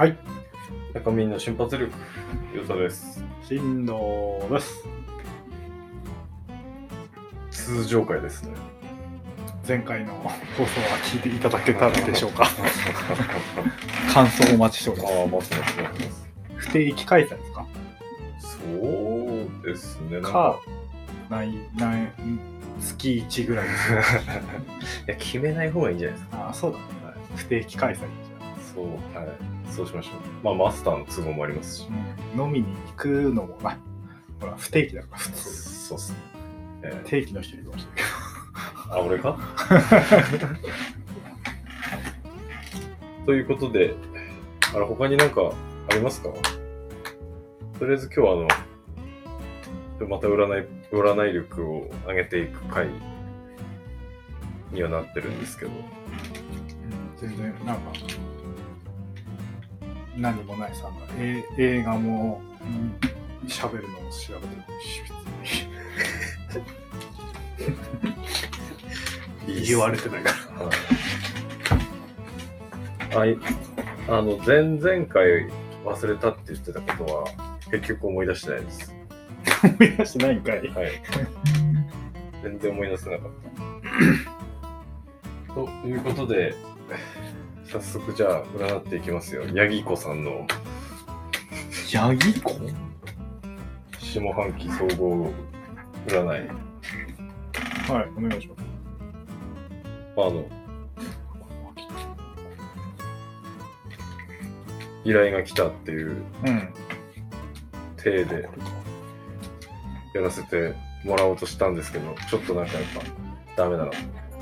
はい。中身の瞬発力、よさです。振動です。通常回ですね。前回の放送は聞いていただけたでしょうか 感想をお待ちしております。ああ、待ってます、待ってます。不定期開催ですか？そうですね。か、ない、ない、ん月1ぐらいですね。いや、決めない方がいいんじゃないですか。ああ、そうだね。不定期開催じそう、はい。そうしましょう。まあ、マスターの都合もありますし。飲みに行くのもな、ほら、不定期だから、普通。そうっすね。え定期の人いるかもしれないー、あ、俺か？ということで、あれ、他になんかありますか？とりあえず今日はあの、また占い、占い力を上げていく回にはなってるんですけど、全然、なんか、何もないさ、え映画も、うん喋るのも調べてるし、別に。言われてないから。はい。ああの、前々回忘れたって言ってたことは、結局思い出してないです。思い出してないんかい。はい。全然思い出せなかった。ということで、早速じゃあ占っていきますよ。ヤギ子さんのヤギ子？下半期総合占い。はい、お願いします。あの、依頼が来たっていううん。体でやらせてもらおうとしたんですけど、ちょっとなんかやっぱダメだな。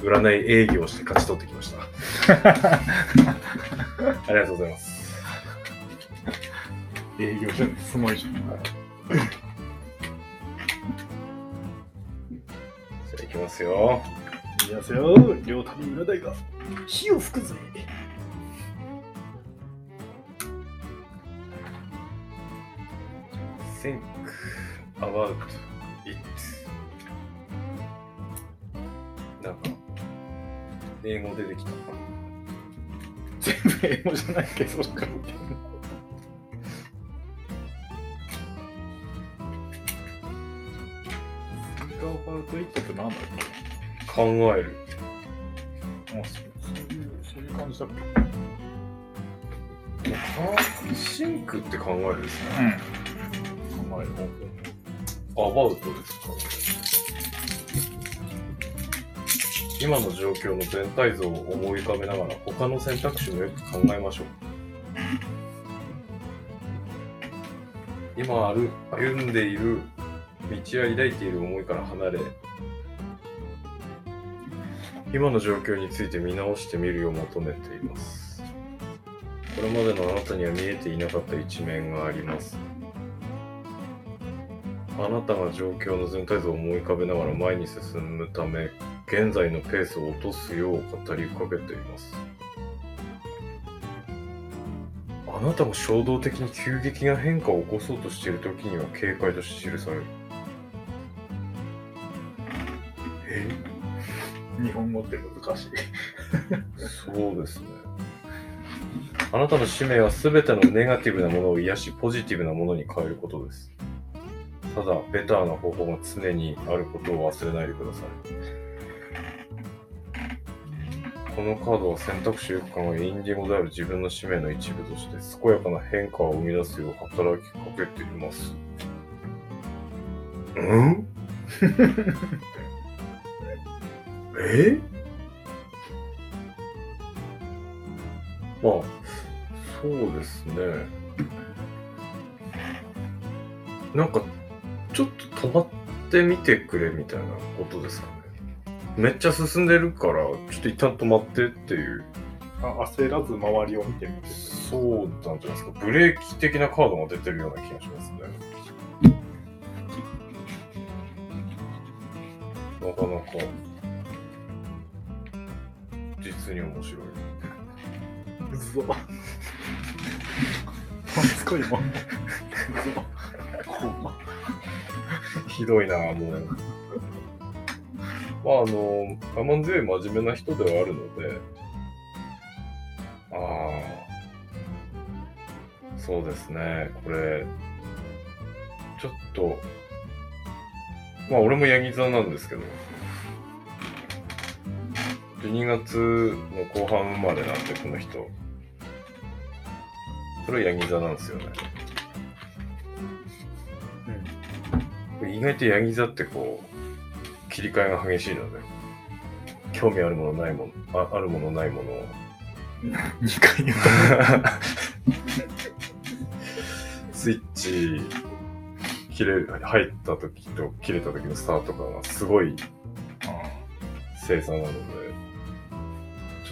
占い営業して勝ち取ってきました。ありがとうございます。営業してるすごいじゃん。じゃあ行きますよ。いきますよ、両旅占いが。火を吹くぜ。think about it. なんか英語出てきた。全部英語じゃないけど、そっか。Think about it ってなんだっ考える。けあそういう、そういう感じだ。っけシンクって考えるですね。うん。考えるアバウトですか？今の状況の全体像を思い浮かべながら他の選択肢もよく考えましょう。今ある歩んでいる道や抱いている思いから離れ今の状況について見直してみるよう求めていますこれまでのあなたには見えていなかった一面がありますあなたが状況の全体像を思い浮かべながら前に進むため、現在のペースを落とすよう語りかけています。あなたが衝動的に急激な変化を起こそうとしている時には警戒として記される。日本語って難しい。そうですね。あなたの使命は全てのネガティブなものを癒し、ポジティブなものに変えることです。ただ、ベターな方法が常にあることを忘れないでください。このカードは選択肢よく考え、インディゴである自分の使命の一部として、健やかな変化を生み出すよう働きかけています。うん？え？まあ、そうですね。なんか、ちょっと止まってみてくれみたいなことですかね。めっちゃ進んでるから、ちょっと一旦止まってっていう。あ焦らず周りを見てみて。そうなんじゃないですか。ブレーキ的なカードが出てるような気がしますね。なかなか、実に面白い。うぞ。こいもん。ほんま。ひどいな、もう。まあ、あの、我慢強い真面目な人ではあるので、ああ、そうですね、これ、ちょっと、まあ、俺もヤギ座なんですけど、12月の後半生まれなんで、この人。それはヤギ座なんですよね。意外とヤギ座ってこう、切り替えが激しいので、興味あるものないもの、ああるものないものを、2回言う スイッチ切れ、入った時と切れた時のスタート感がすごいと。精査なので、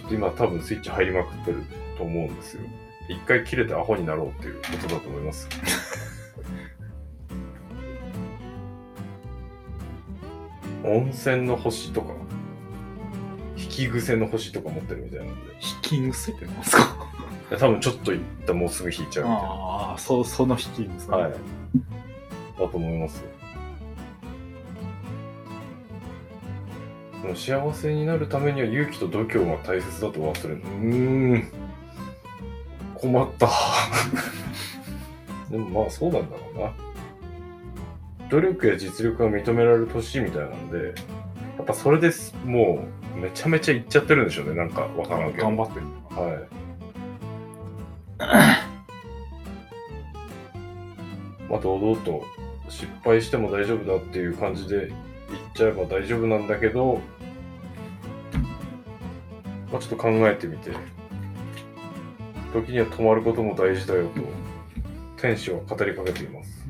と今多分スイッチ入りまくってると思うんですよ。一回切れてアホになろうっていうことだと思います。温泉の星とか、引き癖の星とか持ってるみたいなんで、引き癖ってなんですか？多分ちょっといったらもうすぐ引いちゃうみたいな。ああ、そう、その引き癖。はい。だと思います。その幸せになるためには勇気と度胸が大切だと忘れる。うーん。困った。でもまあそうなんだろうな。努力や実力が認められる年みたいなんで、やっぱそれです、もうめちゃめちゃいっちゃってるんでしょうね。なんかわからんけど。頑張ってる。はい。まあ、堂々と失敗しても大丈夫だっていう感じで言っちゃえば大丈夫なんだけど、まあ、ちょっと考えてみて、時には止まることも大事だよと、天使は語りかけています。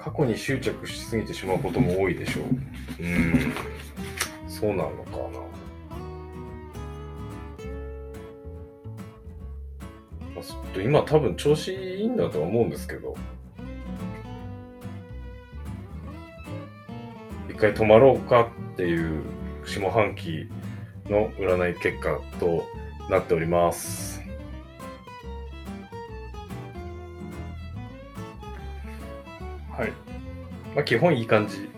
過去に執着しすぎてしまうことも多いでしょう。うん、そうなのかな。まあと今多分調子いいんだとは思うんですけど、一回止まろうかっていう下半期の占い結果となっております。はい。まあ基本いい感じ。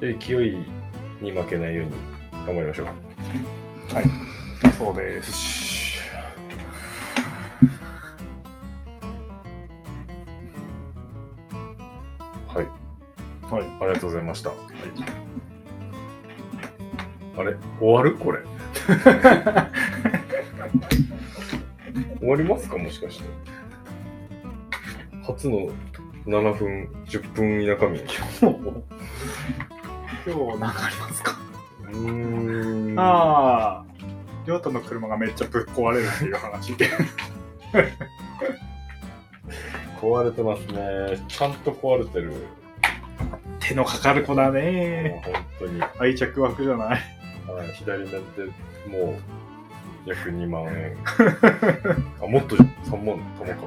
で勢いに負けないように頑張りましょう。はいそうです。がとうございました。あれ？終わる？これ。終わりますか？もしかして。初の7分、10分田舎民。今日、今日何かありますか？うーん。ああ、りょうたの車がめっちゃぶっ壊れるっていう話。壊れてますね。ちゃんと壊れてる。手のかかる子だもうね。本当に。愛着湧くじゃない。はい左目でもう約2万円。あ、もっと3万玉か。い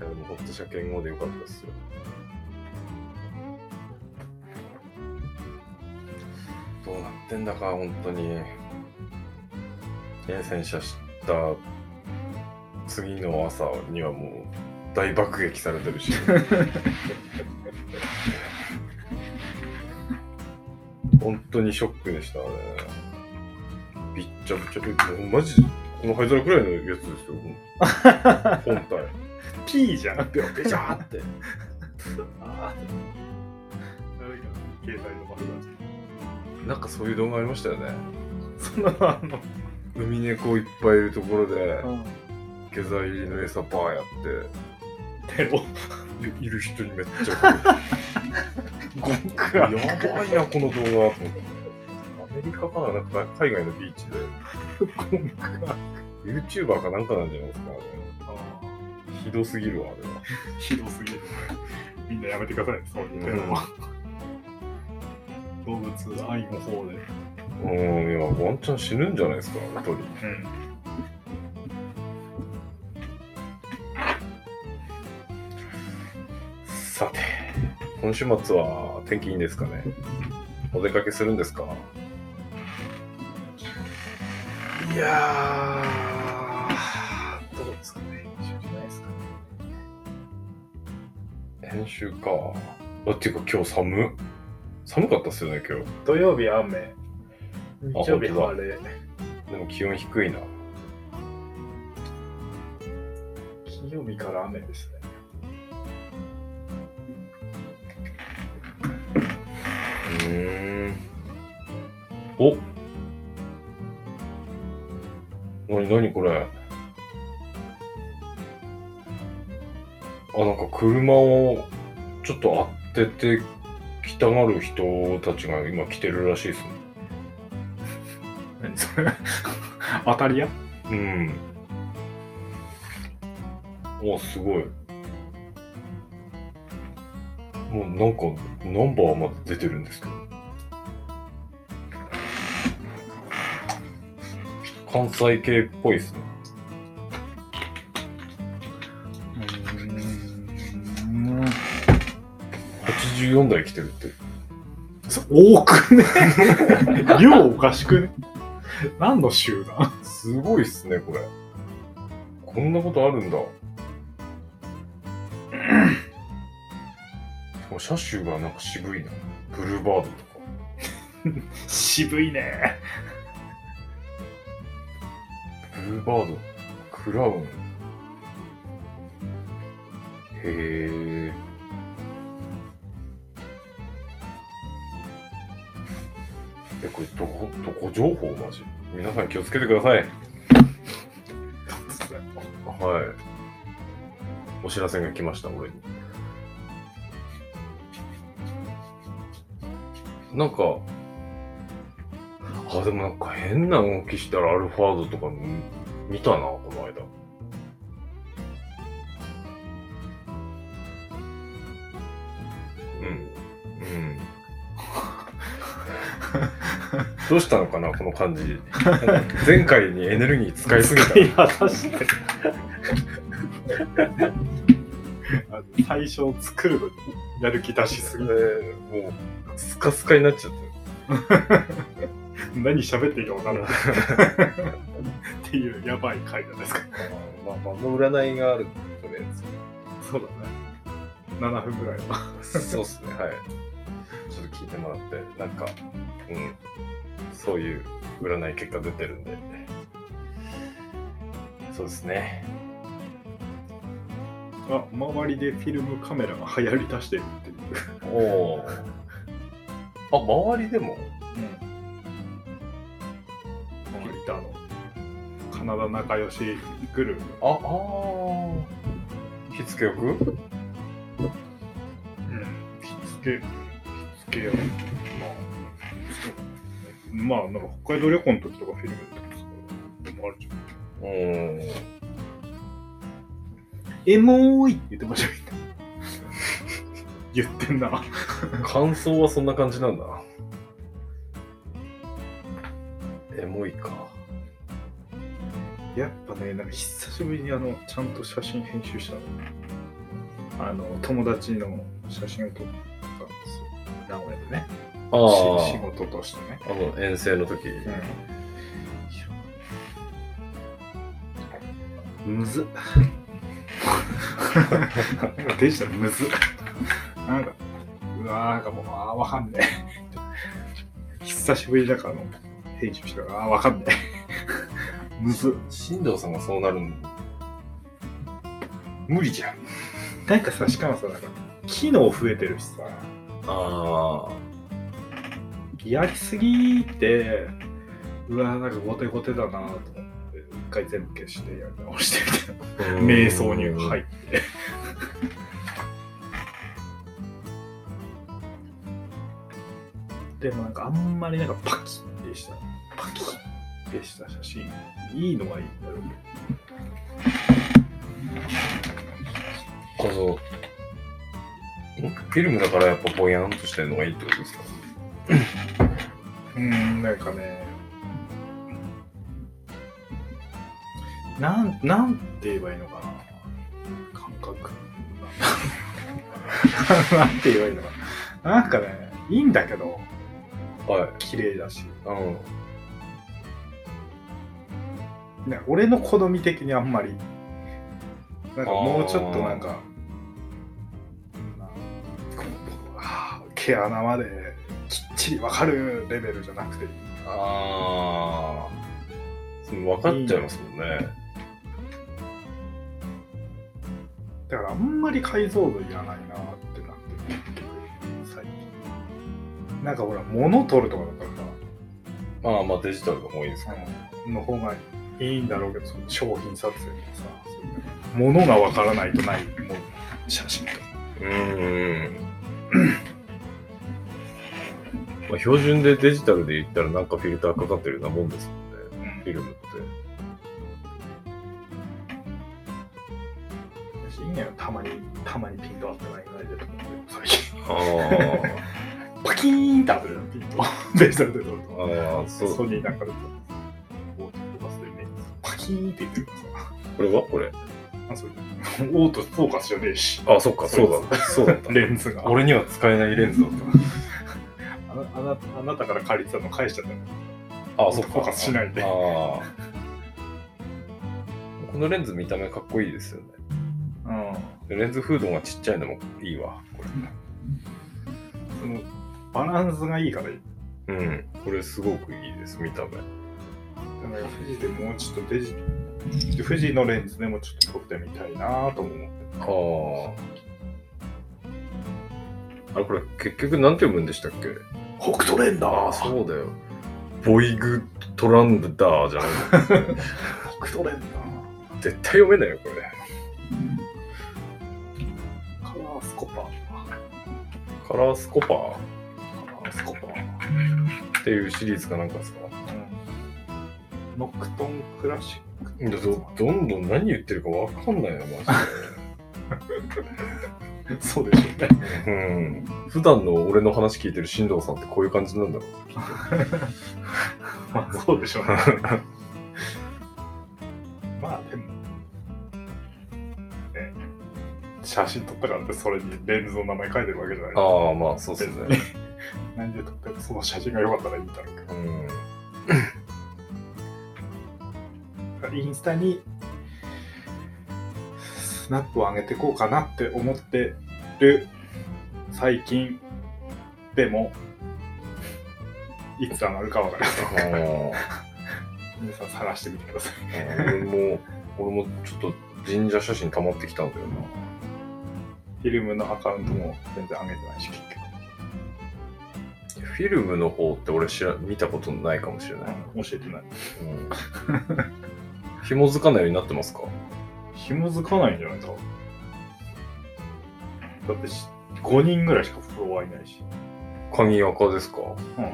やでもほっと車検後でよかったですよ。どうなってんだか、本当に。ね、洗車した次の朝にはもう大爆撃されてるし。本当にショックでしたね。びっちゃびちゃ。えもうマジで、この灰皿くらいのやつですよ。本体。P じゃん。ペペチャーって。ああ。誰が携帯のバスなんかそういう動画ありましたよね。そんなのあんの。海猫いっぱいいるところで、うん。下剤入りの餌バーやって、テロ。いる人にめっちゃゴンクや。ばいな、この動画と思って。アメリカかななんか海外のビー。チで。YouTuber かなんかなんじゃないですか、ね。ひどすぎるわ、あれは。ひどすぎる。みんなやめてください、そういうテロは。動物愛の方で。うん、いや、ワンチャン死ぬんじゃないですか、一人。うん。今週末は天気いいんですかね？お出かけするんですか？いやー、どうですかね？編集じゃないですかね。編集か。あ、っていうか今日寒寒かったっすよね、今日。土曜日雨、日曜日晴れ。でも気温低いな。金曜日から雨ですね。うーん。おなになにこれあ、なんか車をちょっと当ててきたがる人たちが今来てるらしいですね。何それ 当たり屋？うん。お、すごい。もうなんか、ナンバーまで出てるんですけど。関西系っぽいですね。うーん。84台来てるって。そ多くね量おかしくね何の集団？すごいっすね、これ。こんなことあるんだ。車種がなんか渋いな。ブルーバードとか。渋いね。ブルーバード、クラウン。へえ。え、これどこ、どこ情報マジ？皆さん気をつけてください。はい。お知らせが来ました、俺に。なんか、あ、でもなんか変な動きしたらアルファードとか見見たな、この間。うん。うん。どうしたのかな、この感じ。前回にエネルギー使いすぎた。いや、確かに。最初作るのにやる気出しすぎて、もう、スカスカになっちゃった。何喋っていいか分からない。っていうやばい回なんですか。まあ、まあ、の占いがあるとりあえそうだね。7分ぐらいは。ず。そうっすね、はい。ちょっと聞いてもらって、なんか、うん、そういう占い結果出てるんで。そうですね。あ、周りでフィルムカメラが流行り出してるっていう。おお。あ、周りでも？周りとあの、カナダ仲良しグループ。あ、ああ。火付けよくうん。火付け、火付けよ。まあ、まあ、なんか北海道旅行の時とかフィルムとかでもあるじゃん。うん。エモーいって言ってました。言ってんな。感想はそんな感じなんだ。ね、なんか久しぶりにあの、ちゃんと写真編集したの。あの、友達の写真を撮ったんですよ。名古屋でね。あし仕事としてね。あの遠征の時。うん。むずっ。デジタルむずっ。なんか、うわーなんかもう、あーわかんねえ。久しぶりだからあの、編集したから、あーわかんねえ。むずっ。新藤さんがそうなるん無理じゃん。なんかさ、しかもさ、なんか、機能増えてるしさ、あやりすぎて、うわなんかゴテゴテだなと思って、一回全部消してやり直してみたいな。あ。瞑想に入い。って。でもなんかあんまりなんかパキッでした。パキッでした写真。いいのはいいんだろうけど。あの、んフィルムだからやっぱぼやんとしてるのがいいってことですか？うーん、なんかね、なん、なんて言えばいいのかな。感覚。なんて言えばいいのかな。なんかね、いいんだけど、はい。綺麗だし。うん。ね、俺の好み的にあんまりなんかもうちょっとなんか毛穴まできっちり分かるレベルじゃなくて。ああ。分かっちゃいますもんね。だからあんまり解像度いらないなってなってる最近。なんかほら物取るとかだったらさ。まあまあデジタルが多いですかの方がいいんだろうけど、その商品撮影とかさ、そういう物がわからないとないもう写真とか。うーん。まあ、標準でデジタルで言ったらなんかフィルターかかってるようなもんですもんね。フィルムって。私いいんやよ、たまに、たまにピント合ってないぐらいでと思って、最近。あ パキーンって当てるよ、ピント。デジタルで撮るあ。と。ああ、そう。ソニーなんかで撮ると。キーンって言ってるからさ。これは？これ。あ、そうオートフォーカスじゃねえし。あ、そっか、そうだ。そうだった。レンズが。俺には使えないレンズだっあなあなあなたから借りてたの返しちゃったの。た。あ、そっか。フォーカスしないでああ。このレンズ見た目かっこいいですよね。うん。レンズフードがちっちゃいのもいいわ。こそのバランスがいいからいい。れ。うん。これすごくいいです、見た目。だから富士でもうちょっとデジ富士のレンズでもちょっと撮ってみたいなとも思って。ああ。あれ、これ結局なんて読むんでしたっけ？北斗レンダーそうだよ。ボイグトランダーじゃない 北斗レンダ絶対読めないよ、これ。ーカラースコパー。カラースコパー。カラースコパー、っていうシリーズかなんかですか？うん、ノクトンクラシックどどんどん何言ってるかわかんないな、マ そうでしょうねジで。うん。普段の俺の話聞いてる進藤さんってこういう感じなんだろう。まあそうでしょうね まあでもね写真撮ったからってそれにレンズの名前書いてるわけじゃないああ、まあそうですね。何で撮ってもその写真が良かったらいいんだろうけどうん。インスタにスナップを上げていこうかなって思ってる最近でもいつ上がるかわからない。あ皆さん探してみてください。あ俺も、俺もちょっと神社写真溜まってきたんだよな。フィルムのアカウントも全然上げてないし、結局。フィルムの方って俺知ら見たことないかもしれない。うん教えてない。うん。紐づかないようになってますか？紐づかないんじゃないか？だってし5人ぐらいしかフォロワーいないし。鍵垢ですか？うん。ああ。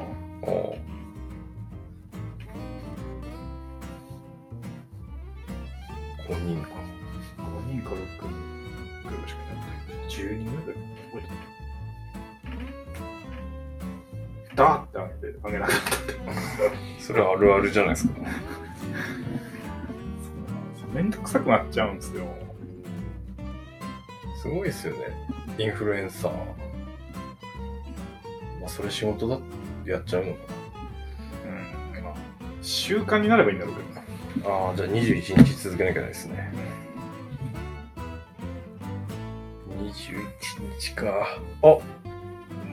5人か。5人か6人ぐらいしかいない。10人ぐらい覚え。ダーって上げて、上げなかったって。それはあるあるじゃないですか。めんどくさくなっちゃうんですよ。すごいですよね。インフルエンサー。まあ、それ仕事だってやっちゃうのかうん。まあ、習慣になればいいんだろうけど。な。ああ、じゃあ21日続けなきゃないですね。21日か。あ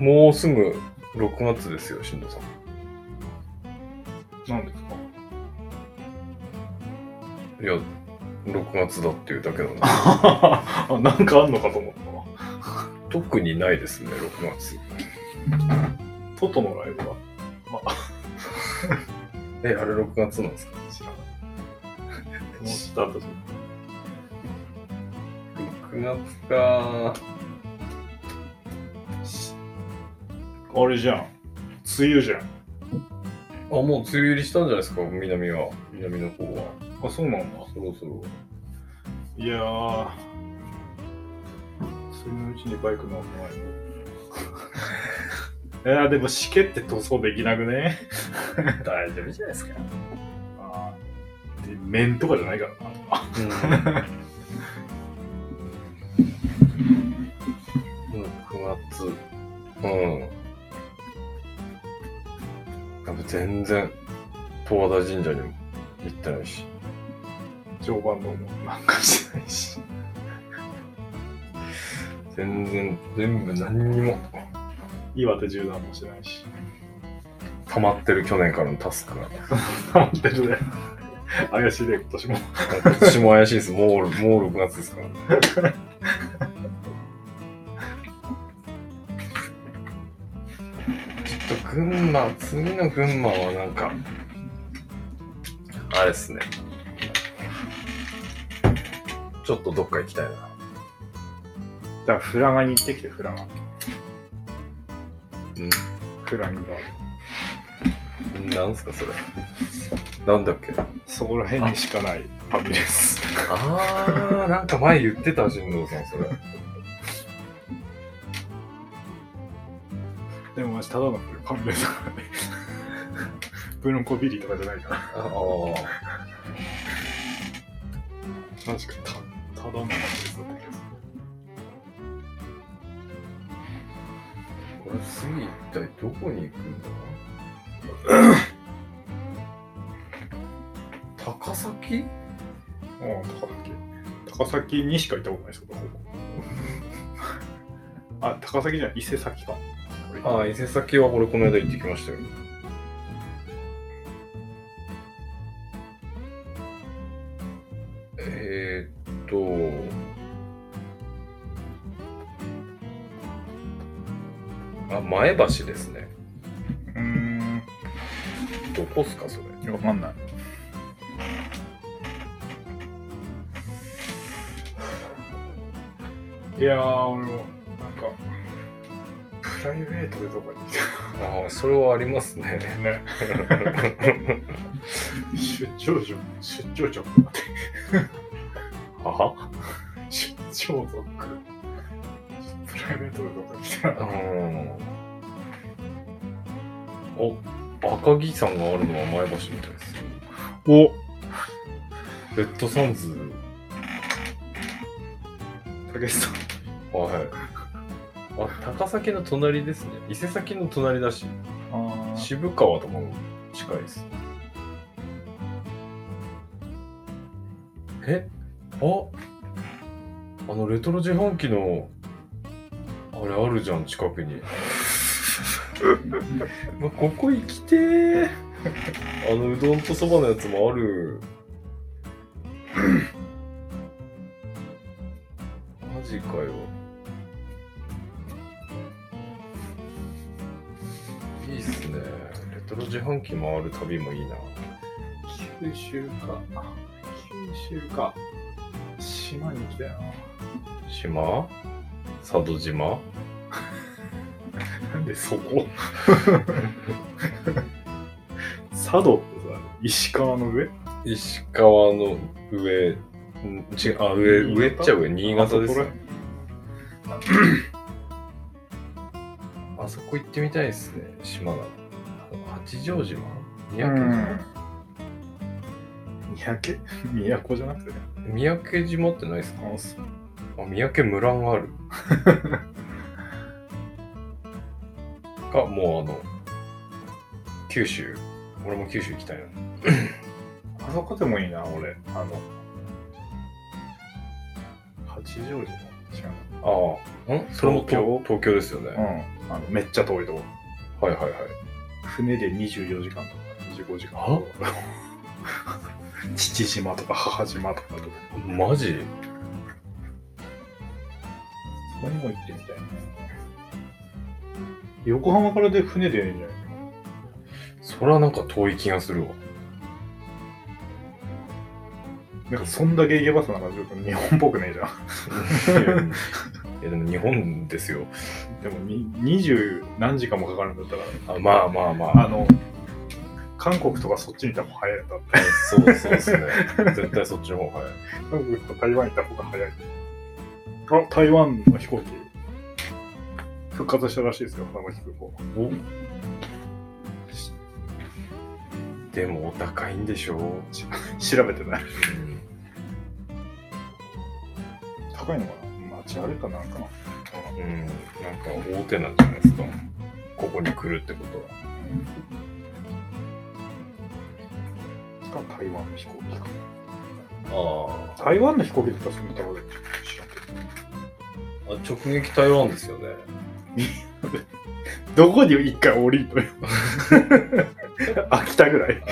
もうすぐ6月ですよ、しんどさん。なんですか？いや、6月だっていうだけなんで。あ、なんかあんのかと思ったわ。特にないですね、6月。トトのライブはまあ、え、あれ6月なんですか？知らない。思った後に。?6 月か。あれじゃん。梅雨じゃん。あ、もう梅雨入りしたんじゃないですか、南は。南の方は。あ、そうなんだ。そろそろ。いやー。そのうちにバイク乗ってないいやーでもしけって塗装できなくね？大丈夫じゃないですか。あーで面とかじゃないからな。あうん。6月。うん。やっぱ全然、十和田神社にも行ってないし。常磐道もなんかしてないし。全然、全部何にも岩手縦断もしてないし。溜まってる去年からのタスクが。溜まってるね。怪しいね、今年も。今年も怪しいです。もう、もう6月ですから。ちょっと群馬、次の群馬はなんか、あれですね。ちょっとどっか行きたいな。だから、フラガに行ってきて、フラガ。うん？フラガが。なんすかそれ。なんだっけ？そこら辺にしかないファミレス。あー、なんか前言ってた、神藤さん、それ。でもマジただのファミレスだからね。ブロンコビリーとかじゃないから。ああ。確かた、ただのファミレスだった気がすこれ次一体どこに行くんだ高崎る。ああ、高崎。高崎にしか行ったことないですけど、ここ。あ、高崎じゃない、伊勢崎か。ああ、伊勢崎は俺この間行ってきましたよ。と、あ、前橋ですね。うーん。どこっすか、それ。わかんない。いやー、俺も、なんか、プライベートでどこに行っああ、それはありますね。たね。出張所、出張所。は？出張族。プライベートでどこに来たら。うん。お、赤城山があるのは前橋みたいです。おレッドサンズ、たけしさん。はい。あ、高崎の隣ですね。伊勢崎の隣だし、あ渋川とかも近いです。え？ああのレトロ自販機の、あれあるじゃん、近くに。まここ行きてー。あのうどんとそばのやつもある。マジかよ。いいっすね。レトロ自販機回る旅もいいな。九州か。九州か。島に行きたいな。島？佐渡島？なんでそこ？佐渡ってさ、石川の上？石川の上、ん違う、あ、上、上っちゃ上、新潟ですよ。あそこ行ってみたいですね、島なの。八丈島？三宅？島、三宅都じゃなくてね。三宅島ってないですか？あ、三宅村がある。か、もうあの、九州。俺も九州行きたいな。あそこでもいいな、俺。あの、八丈島？違うああ、ん？それも東京？東京ですよね。な。うん。あの、めっちゃ遠いとこ。はいはいはい。船で24時間とか25時間とか。父島とか母島とかとか。マジ？そこにも行ってみたいな。横浜からで船でいいんじゃない？それはなんか遠い気がするわ。なんかそんだけ行けばさ、なんかちょっと日本っぽくねえじゃん。いやいやでも日本ですよ。でもに20何時間もかかるんだったら、あまあまあまあ。あの、韓国とかそっちに行った方が早いんだって。そうそうですね。絶対そっちの方が早い。韓国と台湾行った方が早い。あ、台湾の飛行機、復活したらしいですよ、長崎空港。おでもお高いんでしょう。調べてない。うん高いのかな？街あれかなんかな？うん、なんか大手なんじゃないですか。ここに来るってことは。しかも台湾の飛行機か。あ台湾の飛行機だったらそんなところで知らんけど。あ直撃台湾ですよね どこに一回降りるのよ。秋田ぐらい。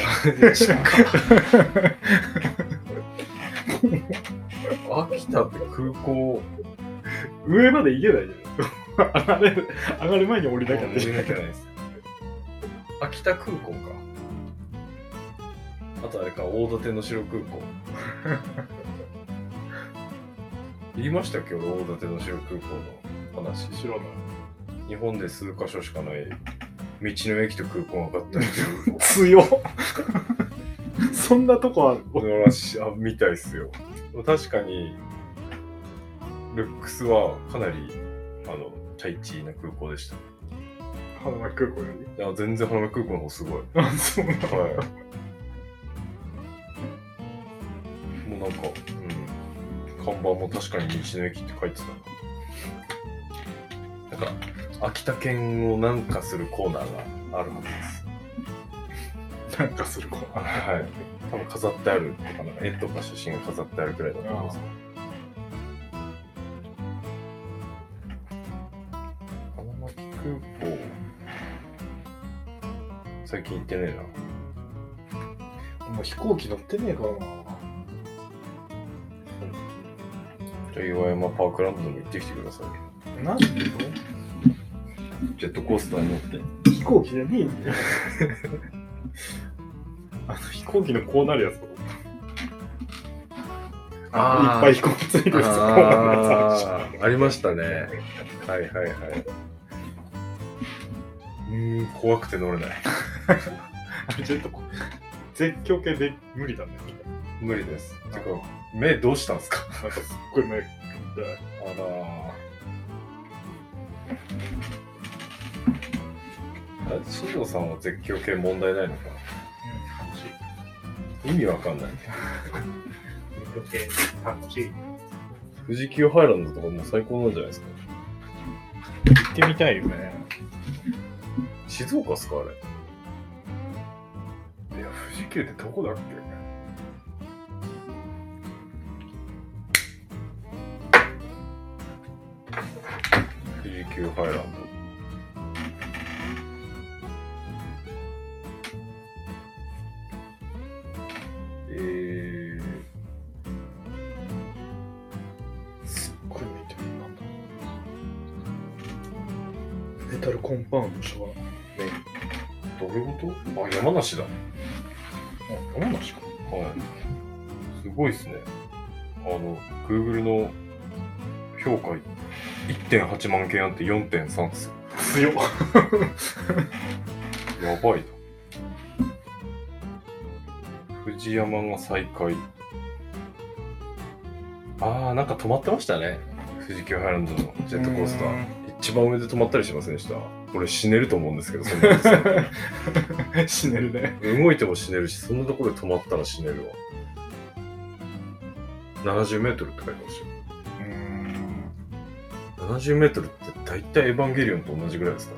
秋田って空港上まで行けないじゃん。上がれ上がる前に降りなきゃ降りなきゃないです秋田空港かあとあれか大館能代空港。言いましたっけ俺大館能代空港の話知らない。日本で数カ所しかない道の駅と空港が合体してる強っ。そんなとこある？のらしあみたいっすよ。確かにルックスはかなりあのチャイチーな空港でした。花巻空港より？いや全然花巻空港の方すごい。あ、そうなの。はい。なんか、うん、看板も確かに道の駅って書いてたな。なんか、秋田県をなんかするコーナーがあるはずです。なんかする子。はい。多分飾ってあるとか、なんか絵とか写真が飾ってあるくらいだと思います。花巻空港、最近行ってねえな。もう飛行機乗ってねえからな。岩山パークランドにも行ってきてください。なんでジェットコースターに乗って。飛行機じゃねえんだよ。あの飛行機のこうなるやつと思ったあのいっぱい飛行機ついてるやつこうなるやつあるあありましたね。はいはいはい。うーん、怖くて乗れない。あれちょっとこう絶叫系で無理だね。無理です。てか、目どうしたんですか？なんかすっごい目痛い。あらあれ、新藤さんは絶叫系問題ないのか？うん、楽しい。意味わかんない。絶叫系楽しい。富士急ハイランドとかもう最高なんじゃないですか？行ってみたいよね。静岡っすかあれ？いや、富士急ってどこだっけ？急ハイランド。えー、すっごい。メタルコンパウンドしかどういうこと？あ、山梨だ。あ、山梨か。はい。すごいっすね。あの、Google の評価1.8万件あって4.3っすよ。強っ。やばいな。富士山が再開。あー、なんか止まってましたね。富士急ハイランドのジェットコースタうー。一番上で止まったりしませんでした？俺死ねると思うんですけど、そんな 死ねるね。動いても死ねるし、そんなところで止まったら死ねるわ。70メートルって書いてましたよ。うん。70メートルって大体エヴァンゲリオンと同じぐらいですか？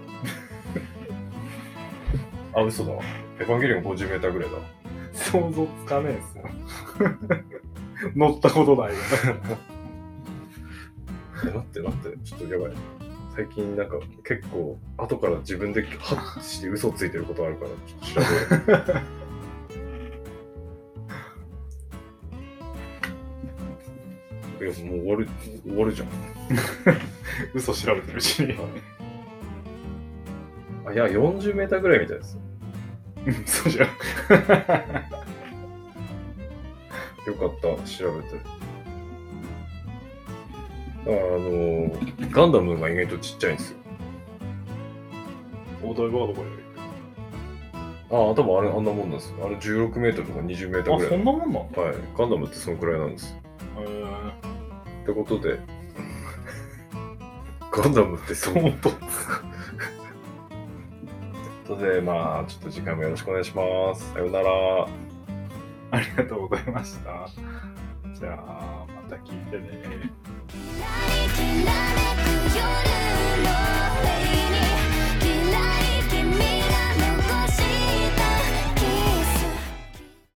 あ、嘘だわ。エヴァンゲリオン50メーターぐらいだわ。想像つかねえっすよ。乗ったことないよ待って待って、ちょっとやばい。最近なんか結構後から自分でハッして嘘ついてることあるから、ちょっと調べよう。いや、もう終わる、終わるじゃん。嘘調べてるし。あ、いや、40メーターぐらいみたいです。うんそうじゃん。よかった、調べて。だから、あのーガンダムが意外とちっちゃいんですよ。お台場はどこよああ、多分あれ、あんなもんなんですよ。あれ16メートルとか20メートルあ、ぐらい。そんなもんなんだ。はい。ガンダムってそのくらいなんです。へーってことで、ガンダムってそう。という。ことで、まあ、ちょっと次回もよろしくお願いします。さようなら。ありがとうございました。じゃあ、また聞いてね。